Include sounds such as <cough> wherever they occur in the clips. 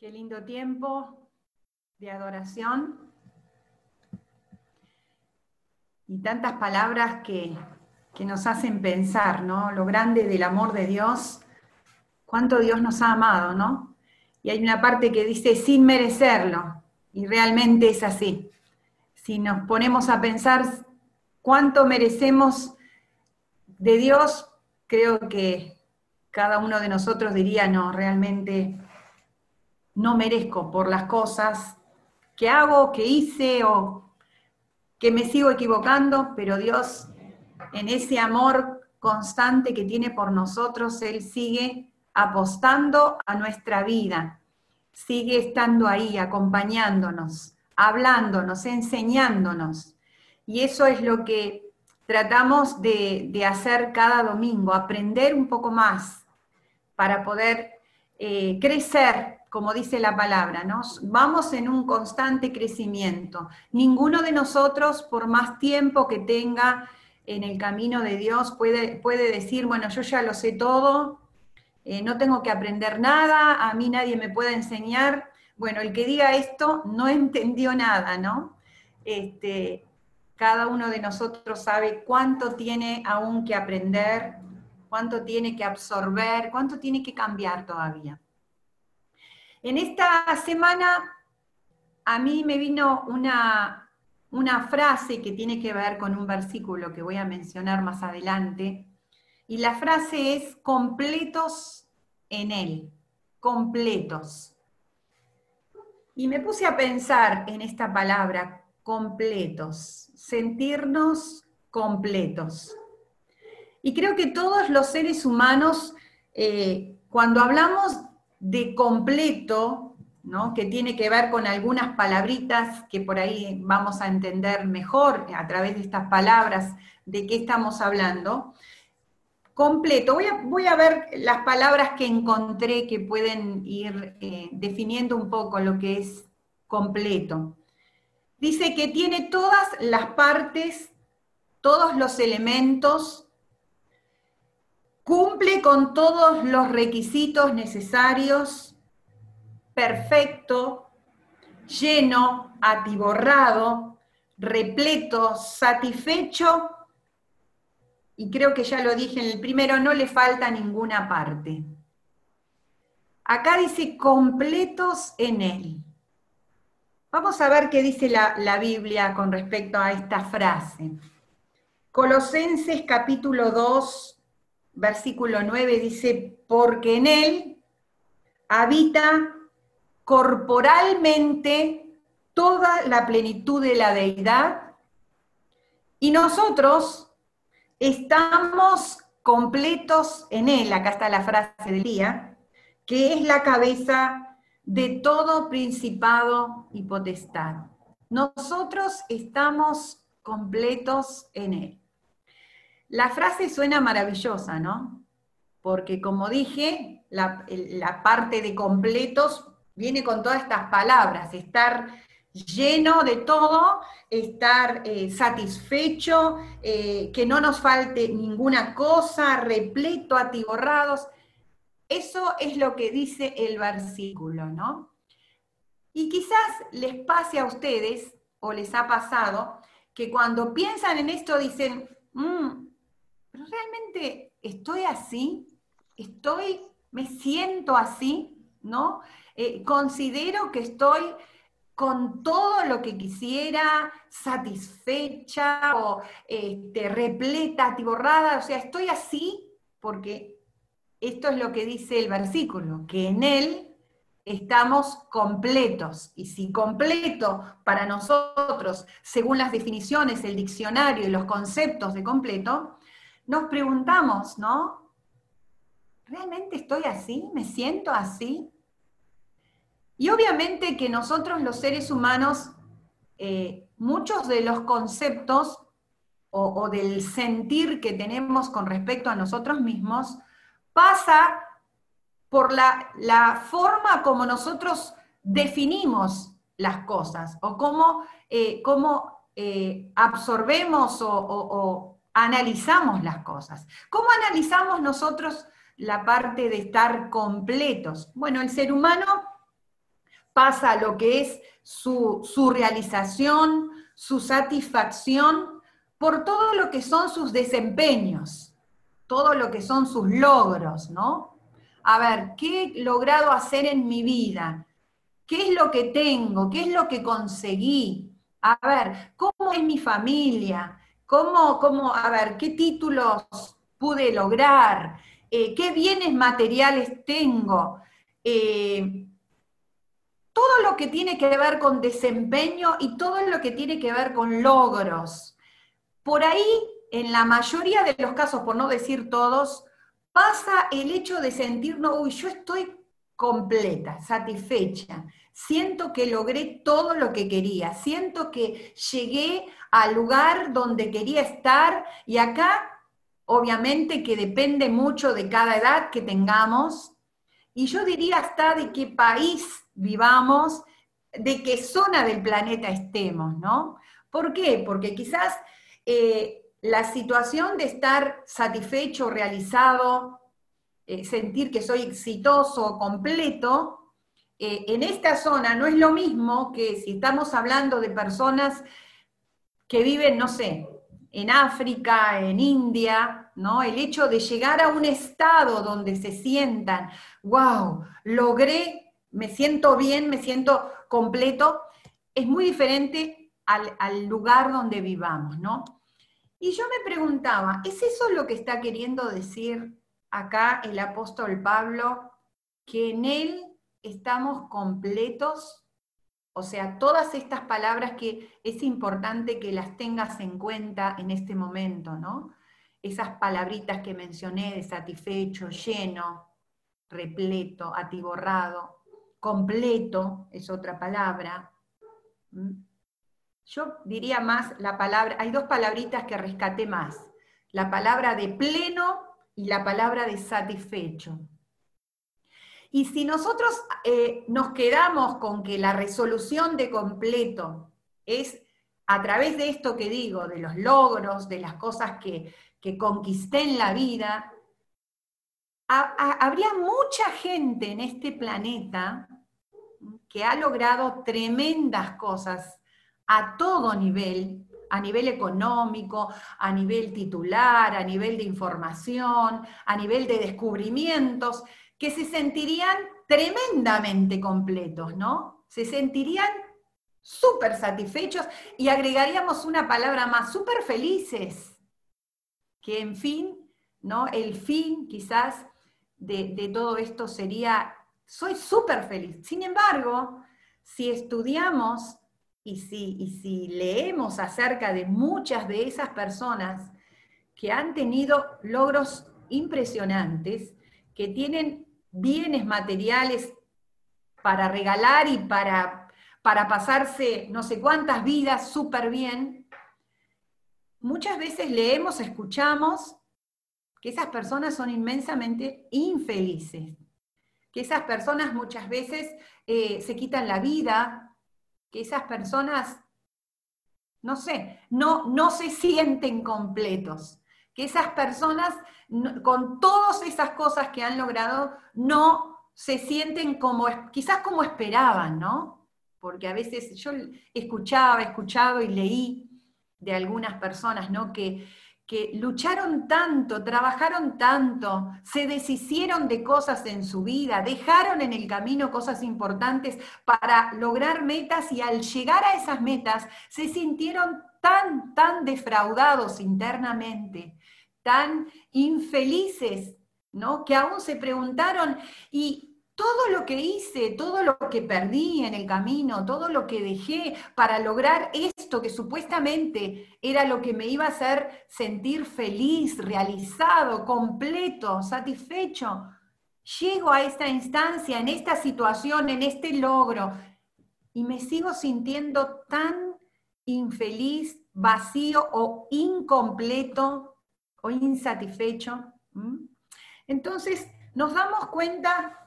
Qué lindo tiempo de adoración y tantas palabras que, nos hacen pensar, ¿no? Lo grande del amor de Dios, cuánto Dios nos ha amado, ¿no? Y hay una parte que dice sin merecerlo, y realmente es así. Si nos ponemos a pensar cuánto merecemos de Dios, creo que cada uno de nosotros diría, no, realmente no merezco por las cosas que hago, que hice o que me sigo equivocando, pero Dios en ese amor constante que tiene por nosotros, Él sigue apostando a nuestra vida, sigue estando ahí, acompañándonos, hablándonos, enseñándonos. Y eso es lo que tratamos de, hacer cada domingo, aprender un poco más para poder eh, crecer como dice la palabra, ¿no? vamos en un constante crecimiento. Ninguno de nosotros, por más tiempo que tenga en el camino de Dios, puede, puede decir, bueno, yo ya lo sé todo, eh, no tengo que aprender nada, a mí nadie me puede enseñar. Bueno, el que diga esto no <laughs> entendió nada, ¿no? Este, cada uno de nosotros sabe cuánto tiene aún que aprender, cuánto tiene que absorber, cuánto tiene que cambiar todavía. En esta semana a mí me vino una, una frase que tiene que ver con un versículo que voy a mencionar más adelante, y la frase es completos en Él, completos. Y me puse a pensar en esta palabra, completos, sentirnos completos. Y creo que todos los seres humanos, eh, cuando hablamos de completo, ¿no? que tiene que ver con algunas palabritas que por ahí vamos a entender mejor a través de estas palabras de qué estamos hablando. Completo, voy a, voy a ver las palabras que encontré que pueden ir eh, definiendo un poco lo que es completo. Dice que tiene todas las partes, todos los elementos cumple con todos los requisitos necesarios, perfecto, lleno, atiborrado, repleto, satisfecho, y creo que ya lo dije en el primero, no le falta ninguna parte. Acá dice completos en él. Vamos a ver qué dice la, la Biblia con respecto a esta frase. Colosenses capítulo 2, versículo 9 dice, porque en él habita corporalmente toda la plenitud de la deidad y nosotros estamos completos en él, acá está la frase del día, que es la cabeza de todo principado y potestad. Nosotros estamos completos en él. La frase suena maravillosa, ¿no? Porque como dije, la, parte de completos viene con todas estas palabras, estar lleno de todo, estar eh, satisfecho, eh, que no nos falte ninguna cosa, repleto, atiborrados. Eso es lo que dice el versículo, ¿no? Y quizás les pase a ustedes, o les ha pasado, que cuando piensan en esto dicen, mm, pero realmente estoy así, estoy, me siento así, ¿no? Eh, considero que estoy con todo lo que quisiera, satisfecha o este, repleta, atiborrada, o sea, estoy así porque esto es lo que dice el versículo, que en él estamos completos. Y si completo para nosotros, según las definiciones, el diccionario y los conceptos de completo, nos preguntamos, ¿no? ¿Realmente estoy así? ¿Me siento así? Y obviamente que nosotros los seres humanos, eh, muchos de los conceptos o, del sentir que tenemos con respecto a nosotros mismos, pasa por la, forma como nosotros definimos las cosas o cómo, eh, eh, absorbemos o, analizamos las cosas. ¿Cómo analizamos nosotros la parte de estar completos? Bueno, el ser humano pasa lo que es su, su realización, su satisfacción por todo lo que son sus desempeños, todo lo que son sus logros, ¿no? A ver, ¿qué he logrado hacer en mi vida? ¿Qué es lo que tengo? ¿Qué es lo que conseguí? A ver, ¿cómo es mi familia? ¿Cómo, cómo a ver, qué títulos pude lograr? Eh, ¿Qué bienes materiales tengo? Eh, todo lo que tiene que ver con desempeño y todo lo que tiene que ver con logros. Por ahí, en la mayoría de los casos, por no decir todos, pasa el hecho de sentirnos, uy, yo estoy completa, satisfecha, siento que logré todo lo que quería, siento que llegué al lugar donde quería estar y acá, obviamente que depende mucho de cada edad que tengamos, y yo diría hasta de qué país vivamos, de qué zona del planeta estemos, ¿no? ¿Por qué? Porque quizás eh, la situación de estar satisfecho, realizado, eh, sentir que soy exitoso, completo, eh, en esta zona no es lo mismo que si estamos hablando de personas que viven, no sé, en África, en India, ¿no? El hecho de llegar a un estado donde se sientan, wow, logré, me siento bien, me siento completo, es muy diferente al, al lugar donde vivamos, ¿no? Y yo me preguntaba, ¿es eso lo que está queriendo decir acá el apóstol Pablo? Que en él estamos completos o sea, todas estas palabras que es importante que las tengas en cuenta en este momento, ¿no? Esas palabritas que mencioné de satisfecho, lleno, repleto, atiborrado, completo es otra palabra. Yo diría más la palabra, hay dos palabritas que rescaté más, la palabra de pleno y la palabra de satisfecho. Y si nosotros eh, nos quedamos con que la resolución de completo es a través de esto que digo, de los logros, de las cosas que, que conquisté en la vida, habría mucha gente en este planeta que ha logrado tremendas cosas a todo nivel, a nivel económico, a nivel titular, a nivel de información, a nivel de descubrimientos, que se sentirían tremendamente completos, ¿no? Se sentirían súper satisfechos y agregaríamos una palabra más, súper felices, que en fin, ¿no? El fin quizás de, todo esto sería, soy súper feliz. Sin embargo, si estudiamos y si, y si leemos acerca de muchas de esas personas que han tenido logros impresionantes, que tienen bienes materiales para regalar y para, para pasarse no sé cuántas vidas súper bien, muchas veces leemos, escuchamos que esas personas son inmensamente infelices, que esas personas muchas veces eh, se quitan la vida, que esas personas, no sé, no, no se sienten completos esas personas, con todas esas cosas que han logrado, no se sienten como, quizás como esperaban, ¿no? Porque a veces yo escuchaba, escuchado y leí de algunas personas, ¿no? Que, que lucharon tanto, trabajaron tanto, se deshicieron de cosas en su vida, dejaron en el camino cosas importantes para lograr metas y al llegar a esas metas se sintieron tan, tan defraudados internamente, tan infelices, ¿no? Que aún se preguntaron, ¿y todo lo que hice, todo lo que perdí en el camino, todo lo que dejé para lograr esto que supuestamente era lo que me iba a hacer sentir feliz, realizado, completo, satisfecho? Llego a esta instancia, en esta situación, en este logro, y me sigo sintiendo tan infeliz, vacío o incompleto o insatisfecho. Entonces, nos damos cuenta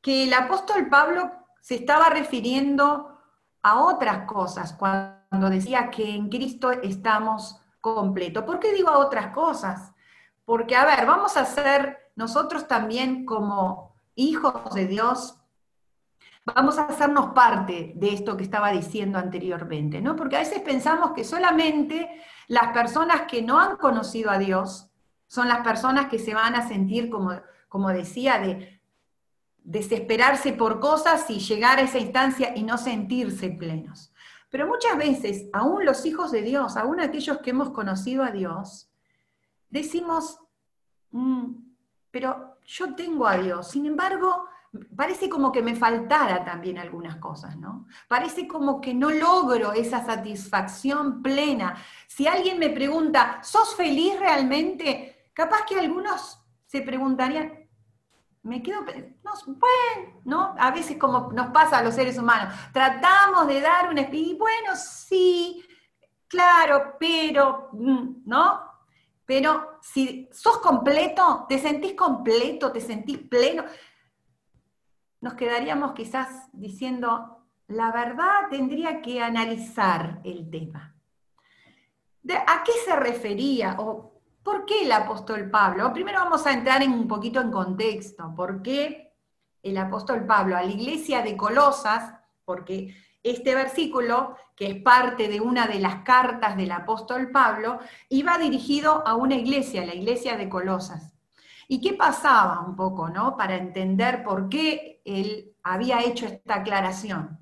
que el apóstol Pablo se estaba refiriendo a otras cosas cuando decía que en Cristo estamos completos. ¿Por qué digo a otras cosas? Porque, a ver, vamos a ser nosotros también como hijos de Dios, vamos a hacernos parte de esto que estaba diciendo anteriormente, ¿no? Porque a veces pensamos que solamente las personas que no han conocido a Dios son las personas que se van a sentir, como, como decía, de desesperarse por cosas y llegar a esa instancia y no sentirse plenos. Pero muchas veces, aún los hijos de Dios, aún aquellos que hemos conocido a Dios, decimos, mm, pero yo tengo a Dios, sin embargo, parece como que me faltara también algunas cosas, ¿no? Parece como que no logro esa satisfacción plena. Si alguien me pregunta, ¿sos feliz realmente? Capaz que algunos se preguntarían, me quedo, no, bueno, ¿no? A veces como nos pasa a los seres humanos, tratamos de dar un y bueno, sí, claro, pero, mm, ¿no? Pero si sos completo, te sentís completo, te sentís pleno, nos quedaríamos quizás diciendo, la verdad tendría que analizar el tema. ¿A qué se refería o por qué el apóstol Pablo? Primero vamos a entrar en un poquito en contexto. ¿Por qué el apóstol Pablo a la iglesia de Colosas? Porque este versículo, que es parte de una de las cartas del apóstol Pablo, iba dirigido a una iglesia, la iglesia de Colosas. ¿Y qué pasaba un poco, no? Para entender por qué él había hecho esta aclaración.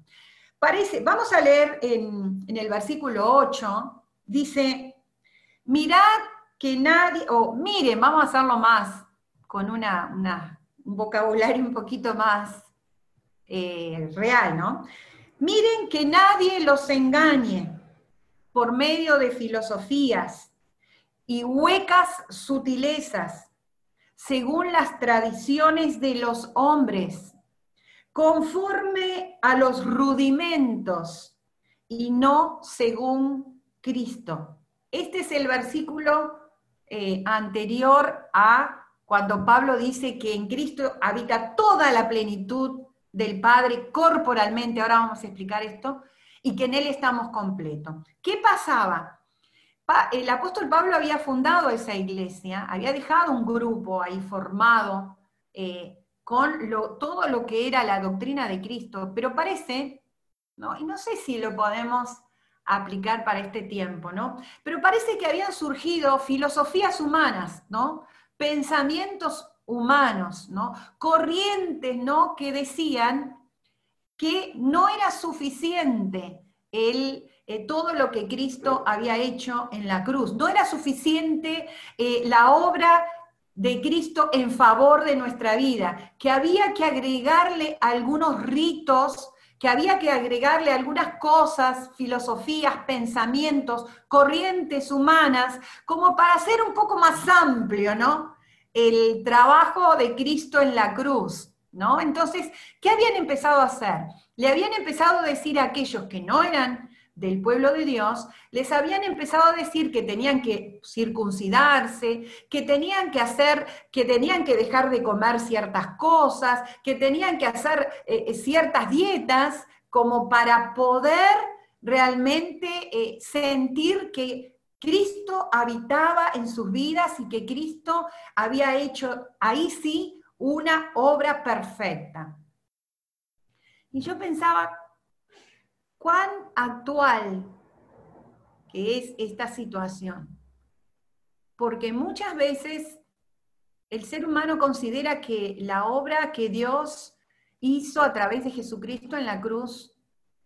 Parece, vamos a leer en, el versículo 8, dice, mirad que nadie, o miren, vamos a hacerlo más, con un vocabulario un poquito más eh, real, ¿no? Miren que nadie los engañe por medio de filosofías y huecas sutilezas según las tradiciones de los hombres, conforme a los rudimentos y no según Cristo. Este es el versículo eh, anterior a cuando Pablo dice que en Cristo habita toda la plenitud del Padre corporalmente, ahora vamos a explicar esto, y que en Él estamos completos. ¿Qué pasaba? El apóstol Pablo había fundado esa iglesia, había dejado un grupo ahí formado eh, con todo lo que era la doctrina de Cristo, pero parece, ¿no? y no sé si lo podemos aplicar para este tiempo, ¿no? Pero parece que habían surgido filosofías humanas, ¿no? Pensamientos humanos, ¿no? Corrientes, ¿no? Que decían que no era suficiente el eh, todo lo que Cristo había hecho en la cruz. No era suficiente eh, la obra de Cristo en favor de nuestra vida, que había que agregarle algunos ritos, que había que agregarle algunas cosas, filosofías, pensamientos, corrientes humanas, como para hacer un poco más amplio, ¿no? El trabajo de Cristo en la cruz, ¿no? Entonces, ¿qué habían empezado a hacer? Le habían empezado a decir a aquellos que no eran del pueblo de Dios, les habían empezado a decir que tenían que circuncidarse, que tenían que hacer, que tenían que dejar de comer ciertas cosas, que tenían que hacer eh, eh, ciertas dietas como para poder realmente eh, sentir que Cristo habitaba en sus vidas y que Cristo había hecho ahí sí una obra perfecta. Y yo pensaba, cuán actual que es esta situación. Porque muchas veces el ser humano considera que la obra que Dios hizo a través de Jesucristo en la cruz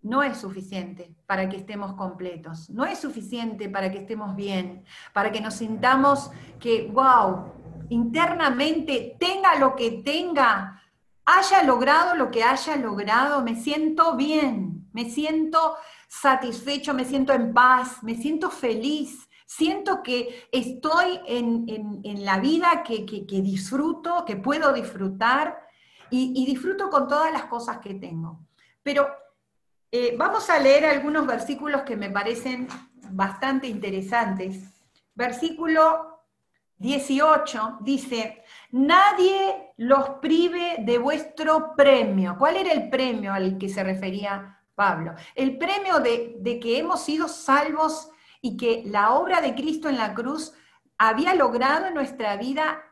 no es suficiente para que estemos completos, no es suficiente para que estemos bien, para que nos sintamos que, wow, internamente tenga lo que tenga, haya logrado lo que haya logrado, me siento bien, me siento satisfecho, me siento en paz, me siento feliz, siento que estoy en, la vida que, disfruto, que puedo disfrutar y, disfruto con todas las cosas que tengo. Pero eh, vamos a leer algunos versículos que me parecen bastante interesantes. Versículo 18 dice, nadie los prive de vuestro premio. ¿Cuál era el premio al que se refería Pablo. El premio de, que hemos sido salvos y que la obra de Cristo en la cruz había logrado en nuestra vida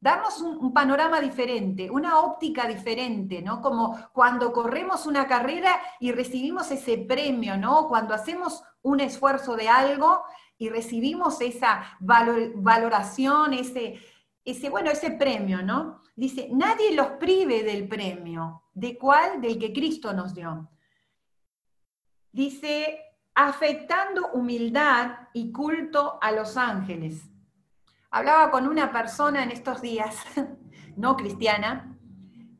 darnos un, panorama diferente, una óptica diferente, ¿no? Como cuando corremos una carrera y recibimos ese premio, ¿no? Cuando hacemos un esfuerzo de algo y recibimos esa valoración, ese, ese, bueno, ese premio, ¿no? Dice, nadie los prive del premio. ¿De cuál? Del que Cristo nos dio. Dice, afectando humildad y culto a los ángeles. Hablaba con una persona en estos días, <laughs> no cristiana,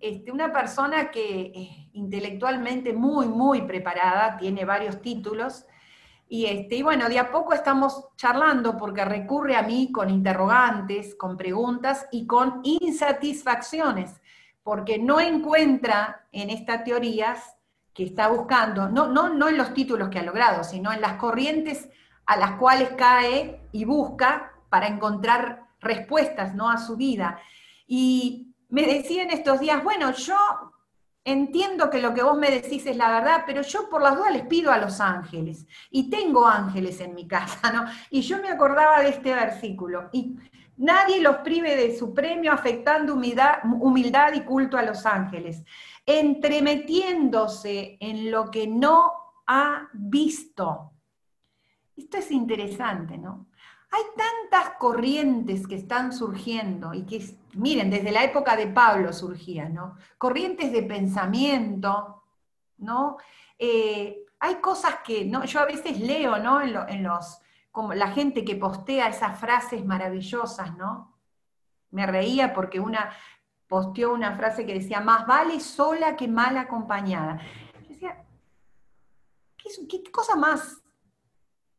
este, una persona que es intelectualmente muy, muy preparada, tiene varios títulos, y, este, y bueno, de a poco estamos charlando porque recurre a mí con interrogantes, con preguntas y con insatisfacciones, porque no encuentra en estas teorías que está buscando, no, no, no en los títulos que ha logrado, sino en las corrientes a las cuales cae y busca para encontrar respuestas ¿no? a su vida. Y me decía en estos días, bueno, yo entiendo que lo que vos me decís es la verdad, pero yo por las dudas les pido a los ángeles, y tengo ángeles en mi casa, ¿no? Y yo me acordaba de este versículo, y nadie los prive de su premio afectando humildad y culto a los ángeles, entremetiéndose en lo que no ha visto. Esto es interesante, ¿no? Hay tantas corrientes que están surgiendo y que, miren, desde la época de Pablo surgían, ¿no? Corrientes de pensamiento, ¿no? Eh, hay cosas que, ¿no? Yo a veces leo, ¿no? En, los, como la gente que postea esas frases maravillosas, ¿no? Me reía porque una posteó una frase que decía, más vale sola que mal acompañada. Yo decía, ¿qué, cosa más,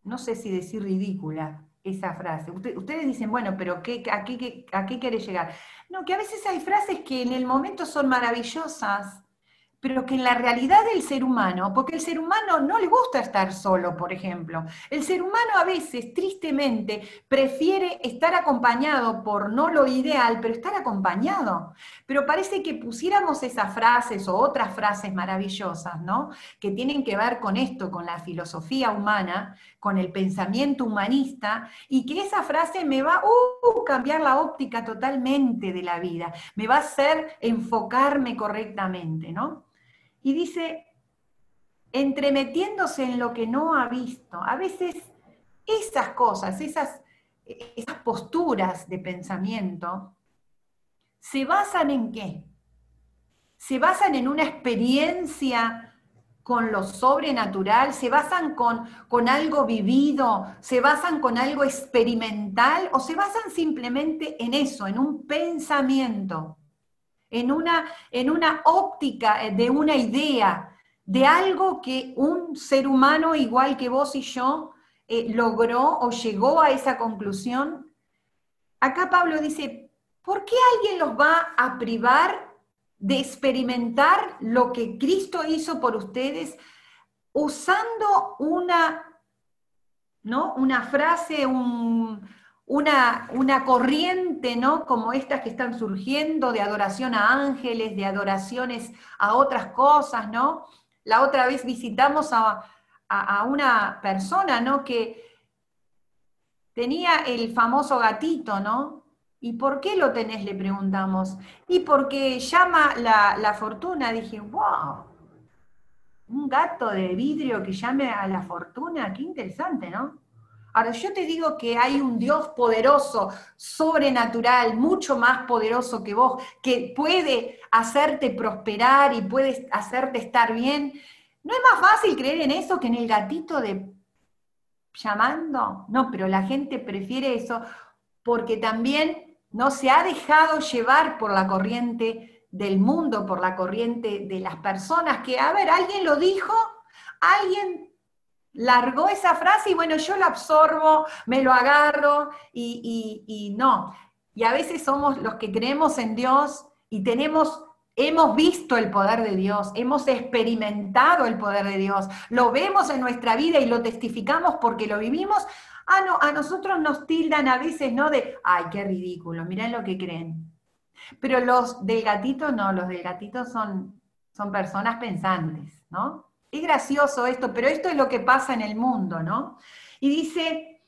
no sé si decir ridícula, esa frase. ustedes dicen, bueno, pero ¿qué, a, qué, ¿a qué quiere llegar? No, que a veces hay frases que en el momento son maravillosas, pero que en la realidad del ser humano, porque el ser humano no le gusta estar solo, por ejemplo. El ser humano a veces, tristemente, prefiere estar acompañado por no lo ideal, pero estar acompañado. Pero parece que pusiéramos esas frases o otras frases maravillosas, ¿no? Que tienen que ver con esto, con la filosofía humana, con el pensamiento humanista, y que esa frase me va a uh, cambiar la óptica totalmente de la vida, me va a hacer enfocarme correctamente, ¿no? Y dice, entremetiéndose en lo que no ha visto. A veces esas cosas, esas, posturas de pensamiento, se basan en qué? Se basan en una experiencia con lo sobrenatural, se basan con, con, algo vivido, se basan con algo experimental o se basan simplemente en eso, en un pensamiento en una, en una óptica eh, de una idea, de algo que un ser humano igual que vos y yo eh, logró o llegó a esa conclusión. Acá Pablo dice, ¿por qué alguien los va a privar de experimentar lo que Cristo hizo por ustedes usando una, ¿no? una frase, un, una, una, corriente, ¿no? Como estas que están surgiendo de adoración a ángeles, de adoraciones a otras cosas, ¿no? La otra vez visitamos a, una persona, ¿no? Que tenía el famoso gatito, ¿no? ¿Y por qué lo tenés? Le preguntamos. Y porque llama la, la fortuna. Dije, wow, un gato de vidrio que llame a la fortuna, qué interesante, ¿no? Ahora, yo te digo que hay un Dios poderoso, sobrenatural, mucho más poderoso que vos, que puede hacerte prosperar y puede hacerte estar bien. ¿No es más fácil creer en eso que en el gatito de llamando? No, pero la gente prefiere eso porque también no se ha dejado llevar por la corriente del mundo, por la corriente de las personas, que, a ver, alguien lo dijo, alguien largó esa frase y bueno, yo la absorbo, me lo agarro y, no. Y a veces somos los que creemos en Dios y tenemos hemos visto el poder de Dios, hemos experimentado el poder de Dios, lo vemos en nuestra vida y lo testificamos porque lo vivimos. Ah, no, a nosotros nos tildan a veces, ¿no? De, ay, qué ridículo, miren lo que creen. Pero los del gatito no, los del gatito son, son personas pensantes, ¿no? Es gracioso esto, pero esto es lo que pasa en el mundo, ¿no? Y dice,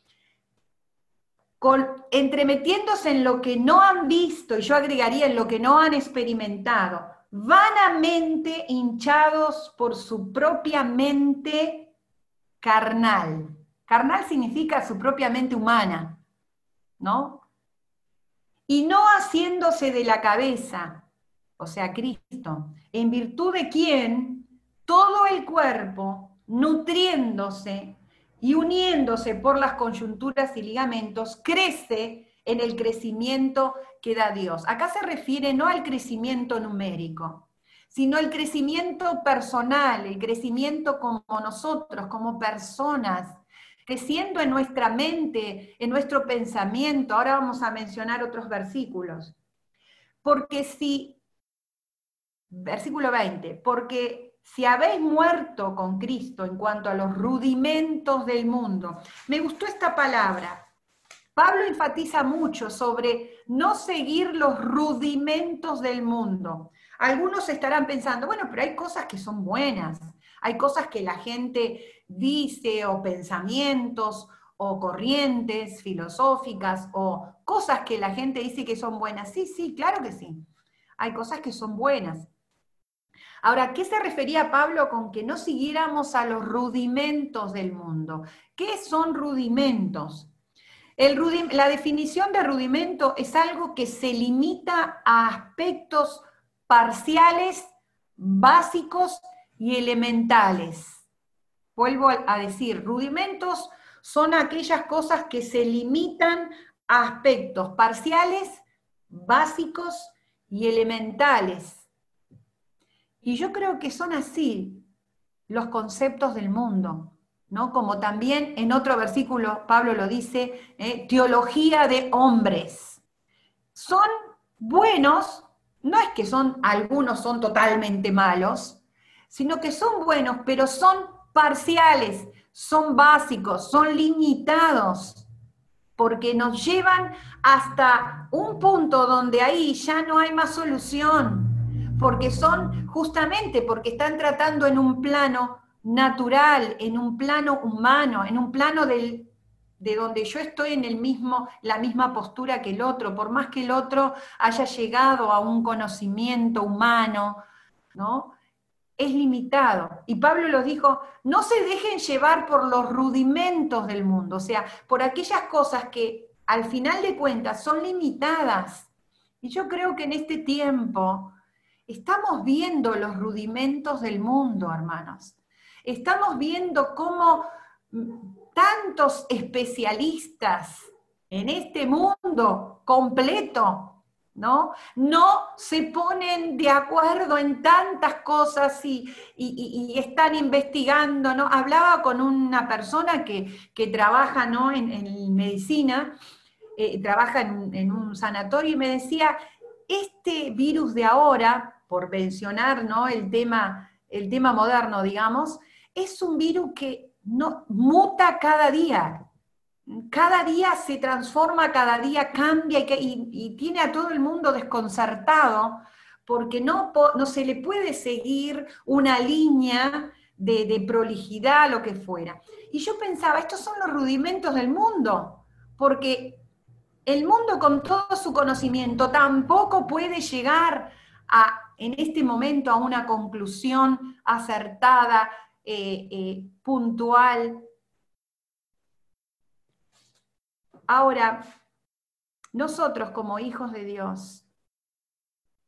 entremetiéndose en lo que no han visto, y yo agregaría en lo que no han experimentado, vanamente hinchados por su propia mente carnal. Carnal significa su propia mente humana, ¿no? Y no haciéndose de la cabeza, o sea, Cristo, en virtud de quien todo el cuerpo, nutriéndose y uniéndose por las coyunturas y ligamentos, crece en el crecimiento que da Dios. Acá se refiere no al crecimiento numérico, sino al crecimiento personal, el crecimiento como nosotros, como personas, creciendo en nuestra mente, en nuestro pensamiento. Ahora vamos a mencionar otros versículos. Porque si, versículo 20, porque si habéis muerto con Cristo en cuanto a los rudimentos del mundo, me gustó esta palabra. Pablo enfatiza mucho sobre no seguir los rudimentos del mundo. Algunos estarán pensando, bueno, pero hay cosas que son buenas, hay cosas que la gente dice o pensamientos o corrientes filosóficas o cosas que la gente dice que son buenas. Sí, sí, claro que sí. Hay cosas que son buenas. Ahora, ¿qué se refería Pablo con que no siguiéramos a los rudimentos del mundo? ¿Qué son rudimentos? la definición de rudimento es algo que se limita a aspectos parciales, básicos y elementales. Vuelvo a decir, rudimentos son aquellas cosas que se limitan a aspectos parciales, básicos y elementales. Y yo creo que son así los conceptos del mundo, ¿no? Como también en otro versículo Pablo lo dice, ¿eh? teología de hombres. Son buenos, no es que son, algunos son totalmente malos, sino que son buenos, pero son parciales, son básicos, son limitados, porque nos llevan hasta un punto donde ahí ya no hay más solución porque son justamente porque están tratando en un plano natural, en un plano humano, en un plano de donde yo estoy en el mismo, la misma postura que el otro, por más que el otro haya llegado a un conocimiento humano, ¿no? Es limitado. Y Pablo lo dijo, no se dejen llevar por los rudimentos del mundo, o sea, por aquellas cosas que al final de cuentas son limitadas. Y yo creo que en este tiempo Estamos viendo los rudimentos del mundo, hermanos. Estamos viendo cómo tantos especialistas en este mundo completo, ¿no? No se ponen de acuerdo en tantas cosas y, están investigando, ¿no? Hablaba con una persona que, trabaja, ¿no? En, medicina, eh, trabaja en un sanatorio y me decía, este virus de ahora, por mencionar ¿no? el, tema, el tema moderno, digamos, es un virus que no, muta cada día. Cada día se transforma, cada día cambia y, tiene a todo el mundo desconcertado porque no, no se le puede seguir una línea de, de, prolijidad, lo que fuera. Y yo pensaba, estos son los rudimentos del mundo, porque el mundo con todo su conocimiento tampoco puede llegar a, en este momento a una conclusión acertada, eh, eh, puntual. Ahora, nosotros como hijos de Dios,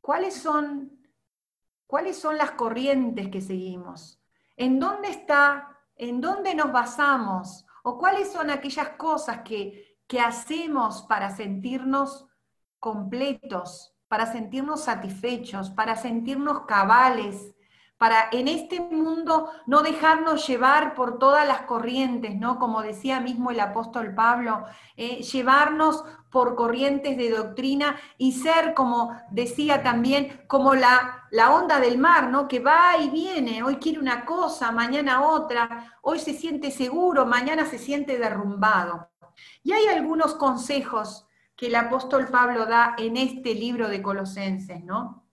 ¿cuáles son, ¿cuáles son las corrientes que seguimos? ¿En dónde está, en dónde nos basamos? ¿O cuáles son aquellas cosas que, que hacemos para sentirnos completos, para sentirnos satisfechos, para sentirnos cabales, para en este mundo no dejarnos llevar por todas las corrientes, ¿no? Como decía mismo el apóstol Pablo, eh, llevarnos por corrientes de doctrina y ser, como decía también, como la, la onda del mar, ¿no? Que va y viene, hoy quiere una cosa, mañana otra, hoy se siente seguro, mañana se siente derrumbado. Y hay algunos consejos que el apóstol Pablo da en este libro de Colosenses, ¿no?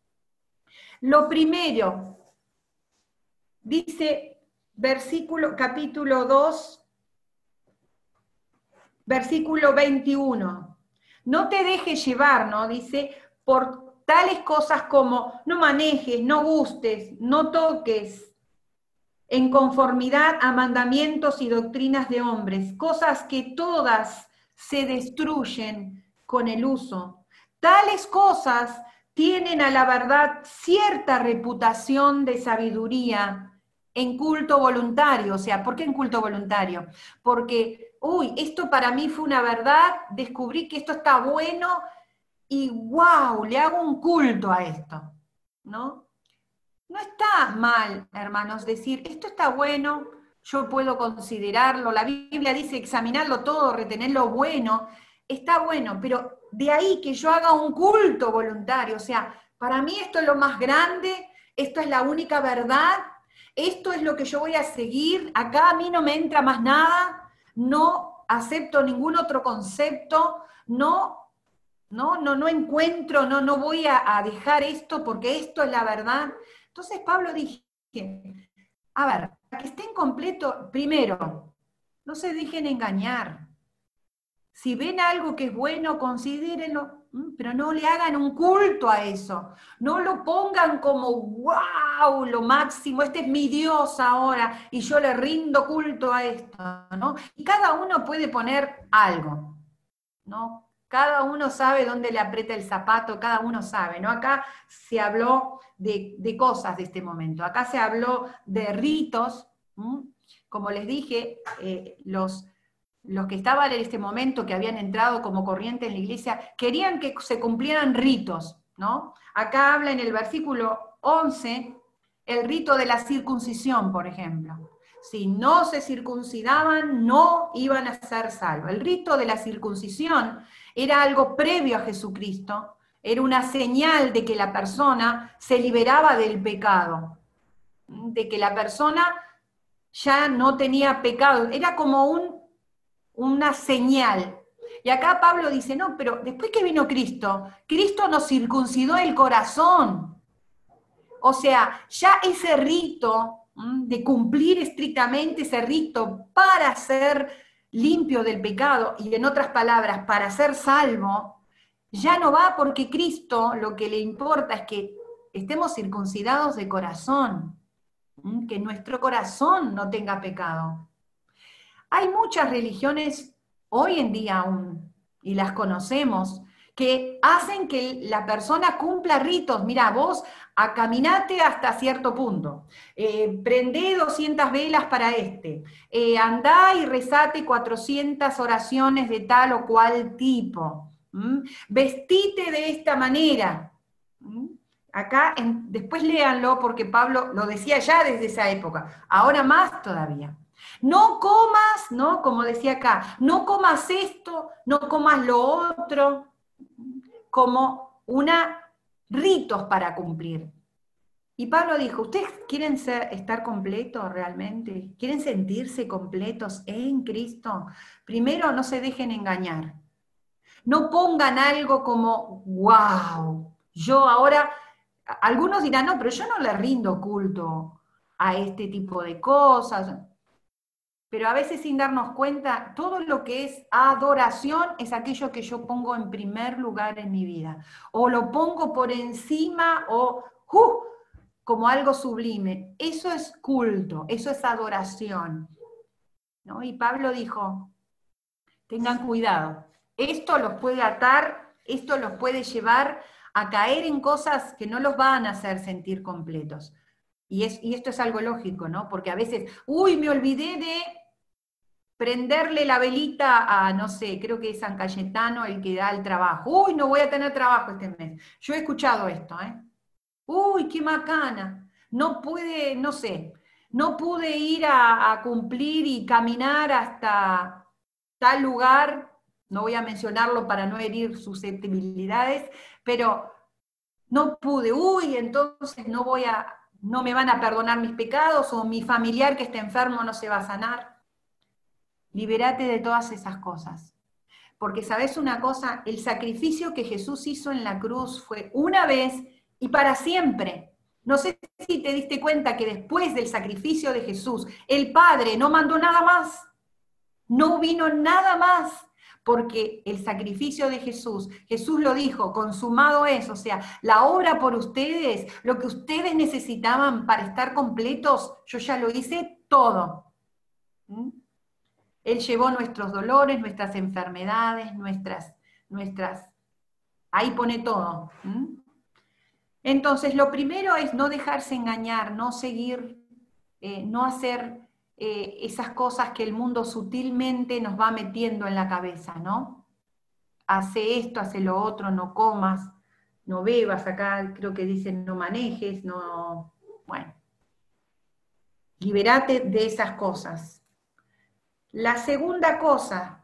Lo primero, dice versículo, capítulo 2, versículo 21. No te dejes llevar, ¿no? Dice, por tales cosas como no manejes, no gustes, no toques, en conformidad a mandamientos y doctrinas de hombres, cosas que todas se destruyen con el uso. Tales cosas tienen a la verdad cierta reputación de sabiduría en culto voluntario. O sea, ¿por qué en culto voluntario? Porque, uy, esto para mí fue una verdad, descubrí que esto está bueno y wow, le hago un culto a esto, ¿no? No está mal, hermanos, decir, esto está bueno, yo puedo considerarlo, la Biblia dice examinarlo todo, retener lo bueno, está bueno, pero de ahí que yo haga un culto voluntario, o sea, para mí esto es lo más grande, esto es la única verdad, esto es lo que yo voy a seguir, acá a mí no me entra más nada, no acepto ningún otro concepto, no no, no, no encuentro, no, no voy a, dejar esto porque esto es la verdad. Entonces Pablo dije, a ver, para que estén completos, primero, no se dejen engañar. Si ven algo que es bueno, considérenlo, pero no le hagan un culto a eso. No lo pongan como, wow, lo máximo, este es mi Dios ahora y yo le rindo culto a esto, ¿no? Y cada uno puede poner algo, ¿no? Cada uno sabe dónde le aprieta el zapato, cada uno sabe, ¿no? Acá se habló de, cosas de este momento, acá se habló de ritos, como les dije, eh, los, los que estaban en este momento, que habían entrado como corriente en la iglesia, querían que se cumplieran ritos, ¿no? Acá habla en el versículo 11 el rito de la circuncisión, por ejemplo si no se circuncidaban, no iban a ser salvos. El rito de la circuncisión era algo previo a Jesucristo, era una señal de que la persona se liberaba del pecado, de que la persona ya no tenía pecado, era como un, una señal. Y acá Pablo dice, no, pero después que vino Cristo, Cristo nos circuncidó el corazón. O sea, ya ese rito de cumplir estrictamente ese rito para ser limpio del pecado y en otras palabras, para ser salvo, ya no va porque Cristo lo que le importa es que estemos circuncidados de corazón, que nuestro corazón no tenga pecado. Hay muchas religiones hoy en día aún, y las conocemos, que hacen que la persona cumpla ritos. Mira, vos caminate hasta cierto punto, eh, prende 200 velas para este, eh, andá y rezate 400 oraciones de tal o cual tipo, vestite de esta manera. Acá, después léanlo porque Pablo lo decía ya desde esa época, ahora más todavía. No comas, ¿no? Como decía acá, no comas esto, no comas lo otro, como una ritos para cumplir. Y Pablo dijo, ¿ustedes quieren ser, estar completos realmente? ¿Quieren sentirse completos en Cristo? Primero, no se dejen engañar. No pongan algo como, wow, yo ahora, algunos dirán, no, pero yo no le rindo culto a este tipo de cosas pero a veces sin darnos cuenta, todo lo que es adoración es aquello que yo pongo en primer lugar en mi vida, o lo pongo por encima o ¡uh! como algo sublime. Eso es culto, eso es adoración. ¿no? Y Pablo dijo, tengan cuidado, esto los puede atar, esto los puede llevar a caer en cosas que no los van a hacer sentir completos. Y, es, y esto es algo lógico, ¿no? Porque a veces, uy, me olvidé de prenderle la velita a, no sé, creo que es San Cayetano el que da el trabajo. Uy, no voy a tener trabajo este mes. Yo he escuchado esto, ¿eh? Uy, qué macana. No puede, no sé, no pude ir a, a cumplir y caminar hasta tal lugar, no voy a mencionarlo para no herir susceptibilidades, pero no pude, uy, entonces no voy a, no me van a perdonar mis pecados o mi familiar que está enfermo no se va a sanar. Liberate de todas esas cosas. Porque sabes una cosa, el sacrificio que Jesús hizo en la cruz fue una vez y para siempre. No sé si te diste cuenta que después del sacrificio de Jesús, el Padre no mandó nada más. No vino nada más. porque el sacrificio de Jesús, Jesús lo dijo, consumado es, o sea, la obra por ustedes, lo que ustedes necesitaban para estar completos, yo ya lo hice todo. ¿Mm? Él llevó nuestros dolores, nuestras enfermedades, nuestras, nuestras, ahí pone todo. Entonces, lo primero es no dejarse engañar, no seguir, eh, no hacer eh, esas cosas que el mundo sutilmente nos va metiendo en la cabeza, ¿no? Hace esto, hace lo otro, no comas, no bebas, acá creo que dicen no manejes, no... Bueno, liberate de esas cosas. La segunda cosa,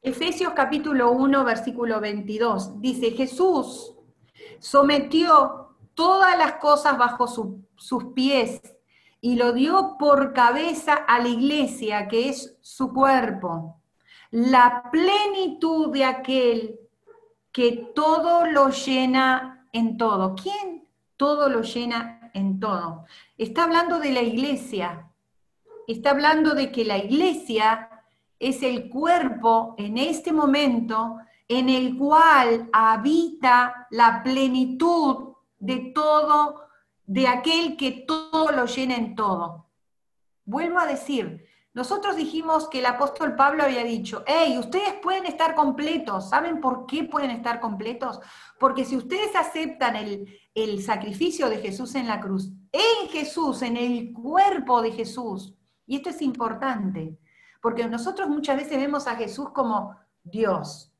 Efesios capítulo 1, versículo 22, dice, Jesús sometió todas las cosas bajo sus pies y lo dio por cabeza a la iglesia, que es su cuerpo, la plenitud de aquel que todo lo llena en todo. ¿Quién todo lo llena en todo? Está hablando de la iglesia, está hablando de que la iglesia es el cuerpo en este momento en el cual habita la plenitud de todo de aquel que todo lo llena en todo. Vuelvo a decir, nosotros dijimos que el apóstol Pablo había dicho, hey, ustedes pueden estar completos. ¿Saben por qué pueden estar completos? Porque si ustedes aceptan el, el sacrificio de Jesús en la cruz, en Jesús, en el cuerpo de Jesús, y esto es importante, porque nosotros muchas veces vemos a Jesús como Dios.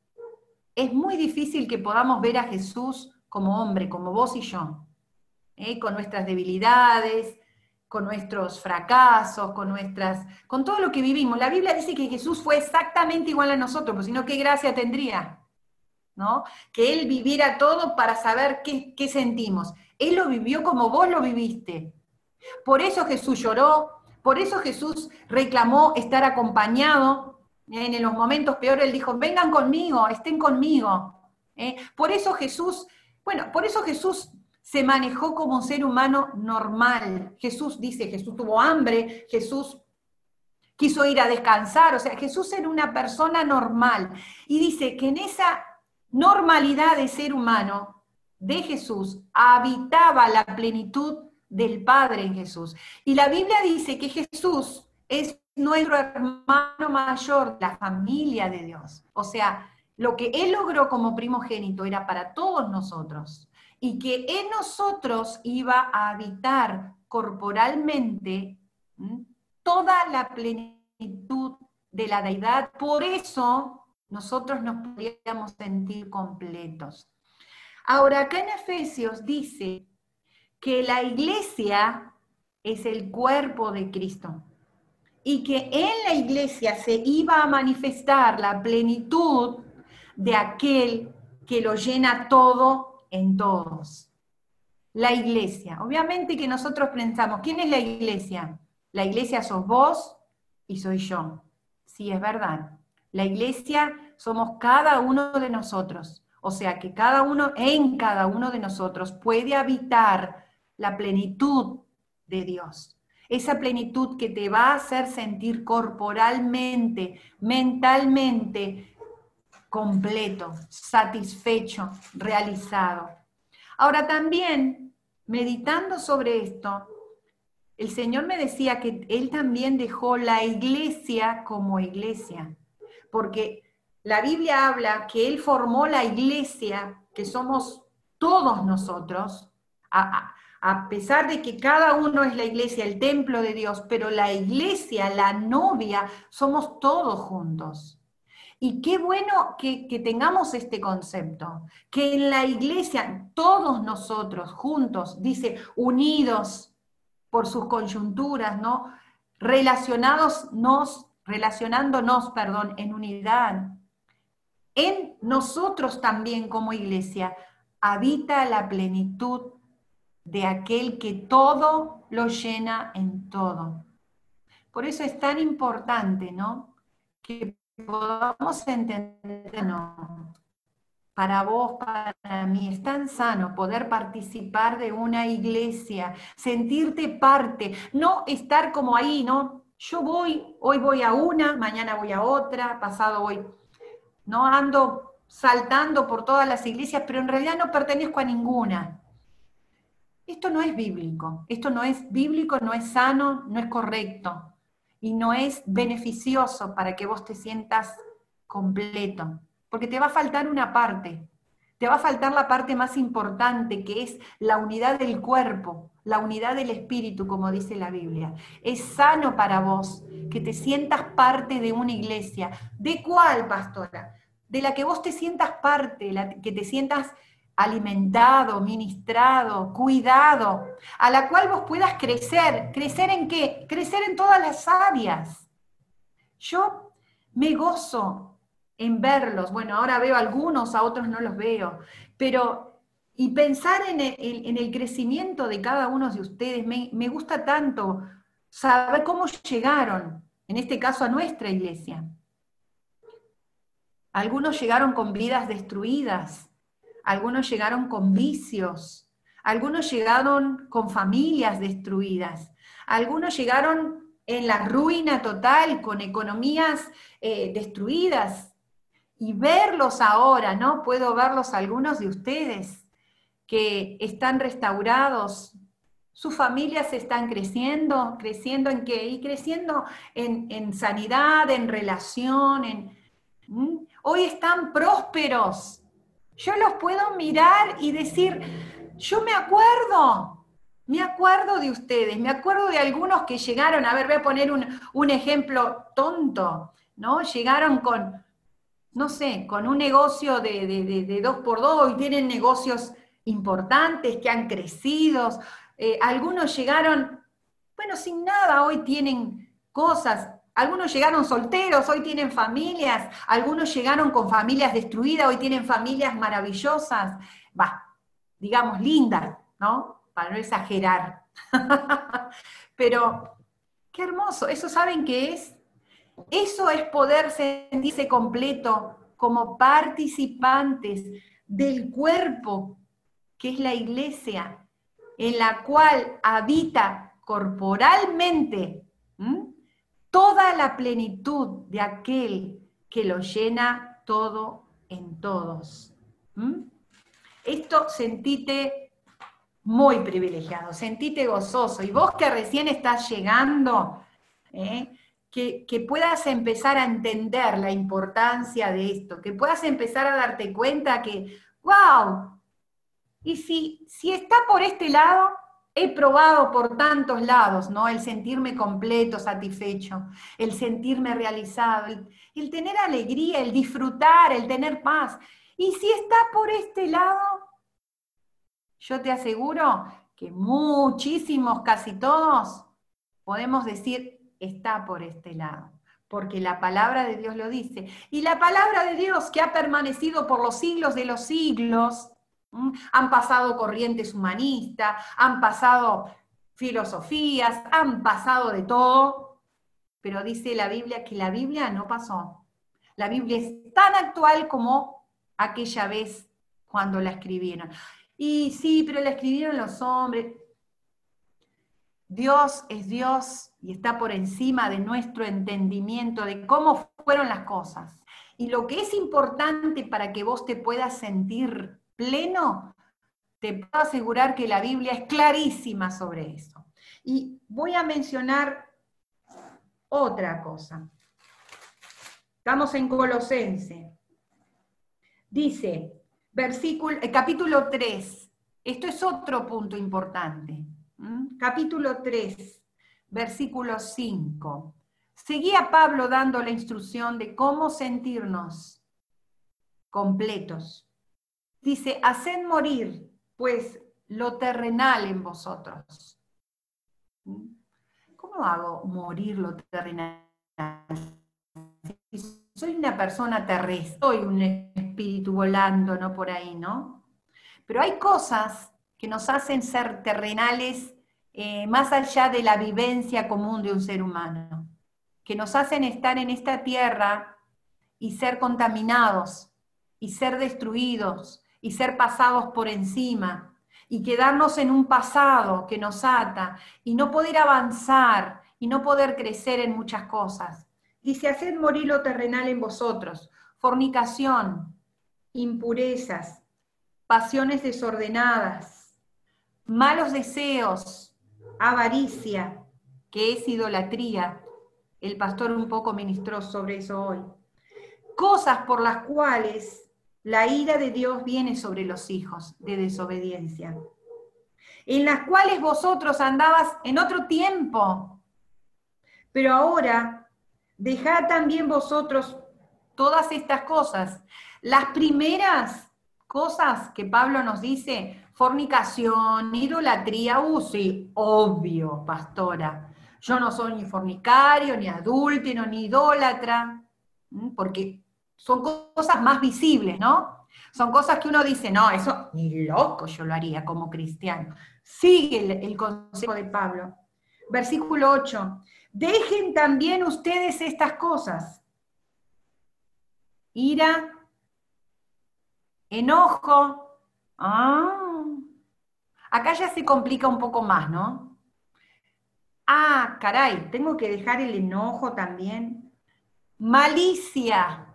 Es muy difícil que podamos ver a Jesús como hombre, como vos y yo. ¿eh? con nuestras debilidades, con nuestros fracasos, con nuestras, con todo lo que vivimos. La Biblia dice que Jesús fue exactamente igual a nosotros, pues si no, ¿qué gracia tendría? ¿No? Que Él viviera todo para saber qué, qué sentimos. Él lo vivió como vos lo viviste. Por eso Jesús lloró, por eso Jesús reclamó estar acompañado. En los momentos peores Él dijo, vengan conmigo, estén conmigo. ¿eh? Por eso Jesús, bueno, por eso Jesús se manejó como un ser humano normal. Jesús dice, Jesús tuvo hambre, Jesús quiso ir a descansar, o sea, Jesús era una persona normal. Y dice que en esa normalidad de ser humano de Jesús habitaba la plenitud del Padre en Jesús. Y la Biblia dice que Jesús es nuestro hermano mayor, la familia de Dios. O sea, lo que Él logró como primogénito era para todos nosotros y que en nosotros iba a habitar corporalmente toda la plenitud de la deidad. Por eso nosotros nos podríamos sentir completos. Ahora, acá en Efesios dice que la iglesia es el cuerpo de Cristo y que en la iglesia se iba a manifestar la plenitud de aquel que lo llena todo en todos. La iglesia. Obviamente que nosotros pensamos, ¿quién es la iglesia? La iglesia sos vos y soy yo. Sí, es verdad. La iglesia somos cada uno de nosotros. O sea que cada uno, en cada uno de nosotros, puede habitar la plenitud de Dios. Esa plenitud que te va a hacer sentir corporalmente, mentalmente, completo, satisfecho, realizado. Ahora también, meditando sobre esto, el Señor me decía que Él también dejó la iglesia como iglesia, porque la Biblia habla que Él formó la iglesia, que somos todos nosotros, pesar de que cada uno es la iglesia, el templo de Dios, pero la iglesia, la novia, somos todos juntos. Y qué bueno que, tengamos este concepto, que en la iglesia todos nosotros juntos, dice, unidos por sus coyunturas, ¿no? Relacionados nos, relacionándonos, perdón, en unidad. En nosotros también como iglesia habita la plenitud de aquel que todo lo llena en todo. Por eso es tan importante, ¿no? Que podamos entender, no, para vos, para mí, es tan sano poder participar de una iglesia, sentirte parte, no estar como ahí, ¿no? Yo voy, hoy voy a una, mañana voy a otra, pasado voy, no ando saltando por todas las iglesias, pero en realidad no pertenezco a ninguna. Esto no es bíblico, esto no es bíblico, no es sano, no es correcto y no es beneficioso para que vos te sientas completo, porque te va a faltar una parte, te va a faltar la parte más importante, que es la unidad del cuerpo, la unidad del espíritu, como dice la Biblia. Es sano para vos que te sientas parte de una iglesia. ¿De cuál, pastora? De la que vos te sientas parte, la que te sientas alimentado, ministrado, cuidado, a la cual vos puedas crecer. ¿Crecer en qué? Crecer en todas las áreas. Yo me gozo en verlos. Bueno, ahora veo algunos, a otros no los veo, pero y pensar en el, crecimiento de cada uno de ustedes, me, me gusta tanto saber cómo llegaron, en este caso a nuestra iglesia. Algunos llegaron con vidas destruidas, algunos llegaron con vicios, algunos llegaron con familias destruidas, algunos llegaron en la ruina total, con economías eh, destruidas. Y verlos ahora, ¿no? Puedo verlos algunos de ustedes que están restaurados, sus familias están creciendo, creciendo en qué? Y creciendo en, sanidad, en relación, en... Hoy están prósperos, yo los puedo mirar y decir, yo me acuerdo, me acuerdo de ustedes, me acuerdo de algunos que llegaron, a ver, voy a poner un, ejemplo tonto, ¿no? Llegaron con, no sé, con un negocio de, dos por dos y tienen negocios importantes que han crecido. Eh, algunos llegaron, bueno, sin nada, hoy tienen cosas. Algunos llegaron solteros, hoy tienen familias, algunos llegaron con familias destruidas, hoy tienen familias maravillosas, va, digamos lindas, ¿no? Para no exagerar. <laughs> Pero qué hermoso, ¿eso saben qué es? Eso es poder sentirse completo como participantes del cuerpo que es la iglesia, en la cual habita corporalmente toda la plenitud de aquel que lo llena todo en todos. ¿Mm? Esto sentite muy privilegiado, sentite gozoso. Y vos que recién estás llegando, ¿eh? que, que, puedas empezar a entender la importancia de esto, que puedas empezar a darte cuenta que, wow, y si, si está por este lado, He probado por tantos lados, ¿no? El sentirme completo, satisfecho, el sentirme realizado, el, tener alegría, el disfrutar, el tener paz. Y si está por este lado, yo te aseguro que muchísimos, casi todos, podemos decir, está por este lado, porque la palabra de Dios lo dice. Y la palabra de Dios que ha permanecido por los siglos de los siglos, han pasado corrientes humanistas, han pasado filosofías, han pasado de todo, pero dice la Biblia que la Biblia no pasó. La Biblia es tan actual como aquella vez cuando la escribieron. Y sí, pero la escribieron los hombres. Dios es Dios y está por encima de nuestro entendimiento de cómo fueron las cosas. Y lo que es importante para que vos te puedas sentir pleno, te puedo asegurar que la Biblia es clarísima sobre eso. Y voy a mencionar otra cosa. Estamos en Colosense. Dice, versículo, eh, capítulo 3, esto es otro punto importante. Capítulo 3, versículo 5. Seguía Pablo dando la instrucción de cómo sentirnos completos Dice, haced morir, pues, lo terrenal en vosotros. ¿Cómo hago morir lo terrenal? Soy una persona terrestre, soy un espíritu volando, ¿no? Por ahí, ¿no? Pero hay cosas que nos hacen ser terrenales eh, más allá de la vivencia común de un ser humano, que nos hacen estar en esta tierra y ser contaminados y ser destruidos y ser pasados por encima y quedarnos en un pasado que nos ata y no poder avanzar y no poder crecer en muchas cosas. Dice, haced morir lo terrenal en vosotros, fornicación, impurezas, pasiones desordenadas, malos deseos, avaricia, que es idolatría. El pastor un poco ministró sobre eso hoy. Cosas por las cuales la ira de Dios viene sobre los hijos de desobediencia, en las cuales vosotros andabas en otro tiempo, pero ahora dejad también vosotros todas estas cosas. Las primeras cosas que Pablo nos dice, fornicación, idolatría, uh, sí, obvio, pastora. Yo no soy ni fornicario, ni adúltero, ni idólatra, porque son cosas más visibles, ¿no? Son cosas que uno dice, no, eso ni loco yo lo haría como cristiano. Sigue el, consejo de Pablo. Versículo 8. Dejen también ustedes estas cosas. Ira, enojo. Ah, acá ya se complica un poco más, ¿no? Ah, caray, tengo que dejar el enojo también. Malicia.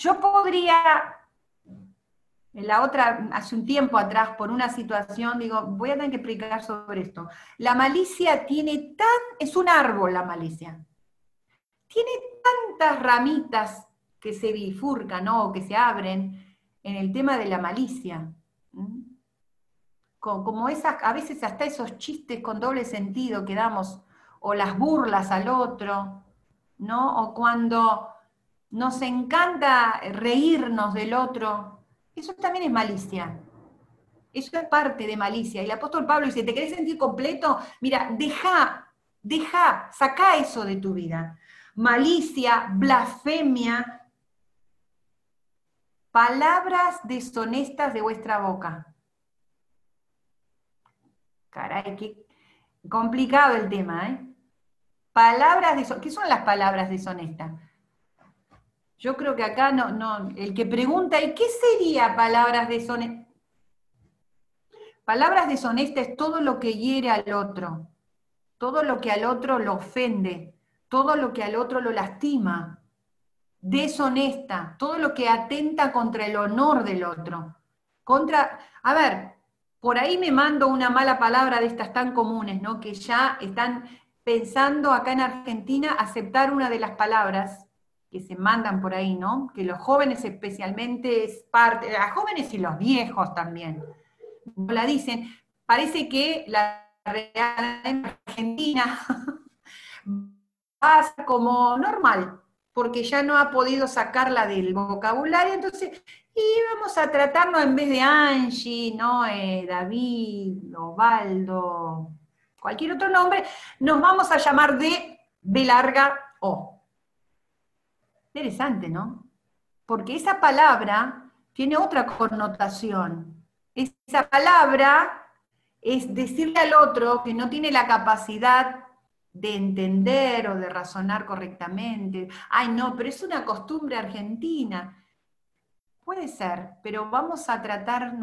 Yo podría, la otra, hace un tiempo atrás, por una situación, digo, voy a tener que explicar sobre esto. La malicia tiene tan, es un árbol la malicia. Tiene tantas ramitas que se bifurcan o que se abren en el tema de la malicia. Como esas, a veces hasta esos chistes con doble sentido que damos, o las burlas al otro, ¿no? O cuando nos encanta reírnos del otro, eso también es malicia. Eso es parte de malicia. Y el apóstol Pablo dice, ¿te querés sentir completo? Mira, deja, deja, saca eso de tu vida. Malicia, blasfemia, palabras deshonestas de vuestra boca. Caray, qué complicado el tema, ¿eh? Palabras deshonestas. ¿Qué son las palabras deshonestas? Yo creo que acá no, no, el que pregunta, ¿y qué sería palabras deshonestas? Palabras deshonestas es todo lo que hiere al otro, todo lo que al otro lo ofende, todo lo que al otro lo lastima, deshonesta, todo lo que atenta contra el honor del otro. Contra, a ver, por ahí me mando una mala palabra de estas tan comunes, ¿no? Que ya están pensando acá en Argentina aceptar una de las palabras que se mandan por ahí, ¿no? Que los jóvenes especialmente es parte, a jóvenes y los viejos también, no la dicen. Parece que la realidad en Argentina pasa como normal, porque ya no ha podido sacarla del vocabulario, entonces, y vamos a tratarnos en vez de Angie, ¿no? David, Ovaldo, cualquier otro nombre, nos vamos a llamar de B larga O. Interesante, ¿no? Porque esa palabra tiene otra connotación. Esa palabra es decirle al otro que no tiene la capacidad de entender o de razonar correctamente. Ay, no, pero es una costumbre argentina. Puede ser, pero vamos a tratar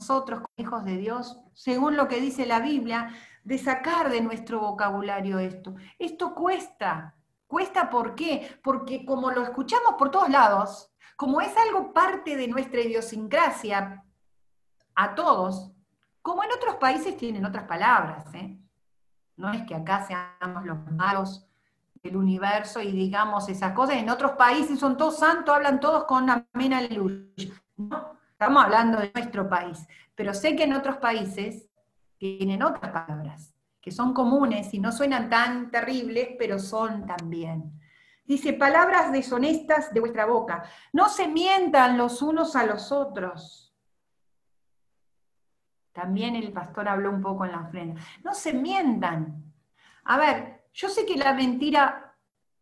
nosotros, hijos de Dios, según lo que dice la Biblia, de sacar de nuestro vocabulario esto. Esto cuesta, Cuesta ¿por qué? Porque como lo escuchamos por todos lados, como es algo parte de nuestra idiosincrasia a todos, como en otros países tienen otras palabras, ¿eh? no es que acá seamos los malos del universo y digamos esas cosas, en otros países son todos santos, hablan todos con amén aleluya. No, estamos hablando de nuestro país, pero sé que en otros países tienen otras palabras que son comunes y no suenan tan terribles, pero son también. Dice, palabras deshonestas de vuestra boca. No se mientan los unos a los otros. También el pastor habló un poco en la ofrenda. No se mientan. A ver, yo sé que la mentira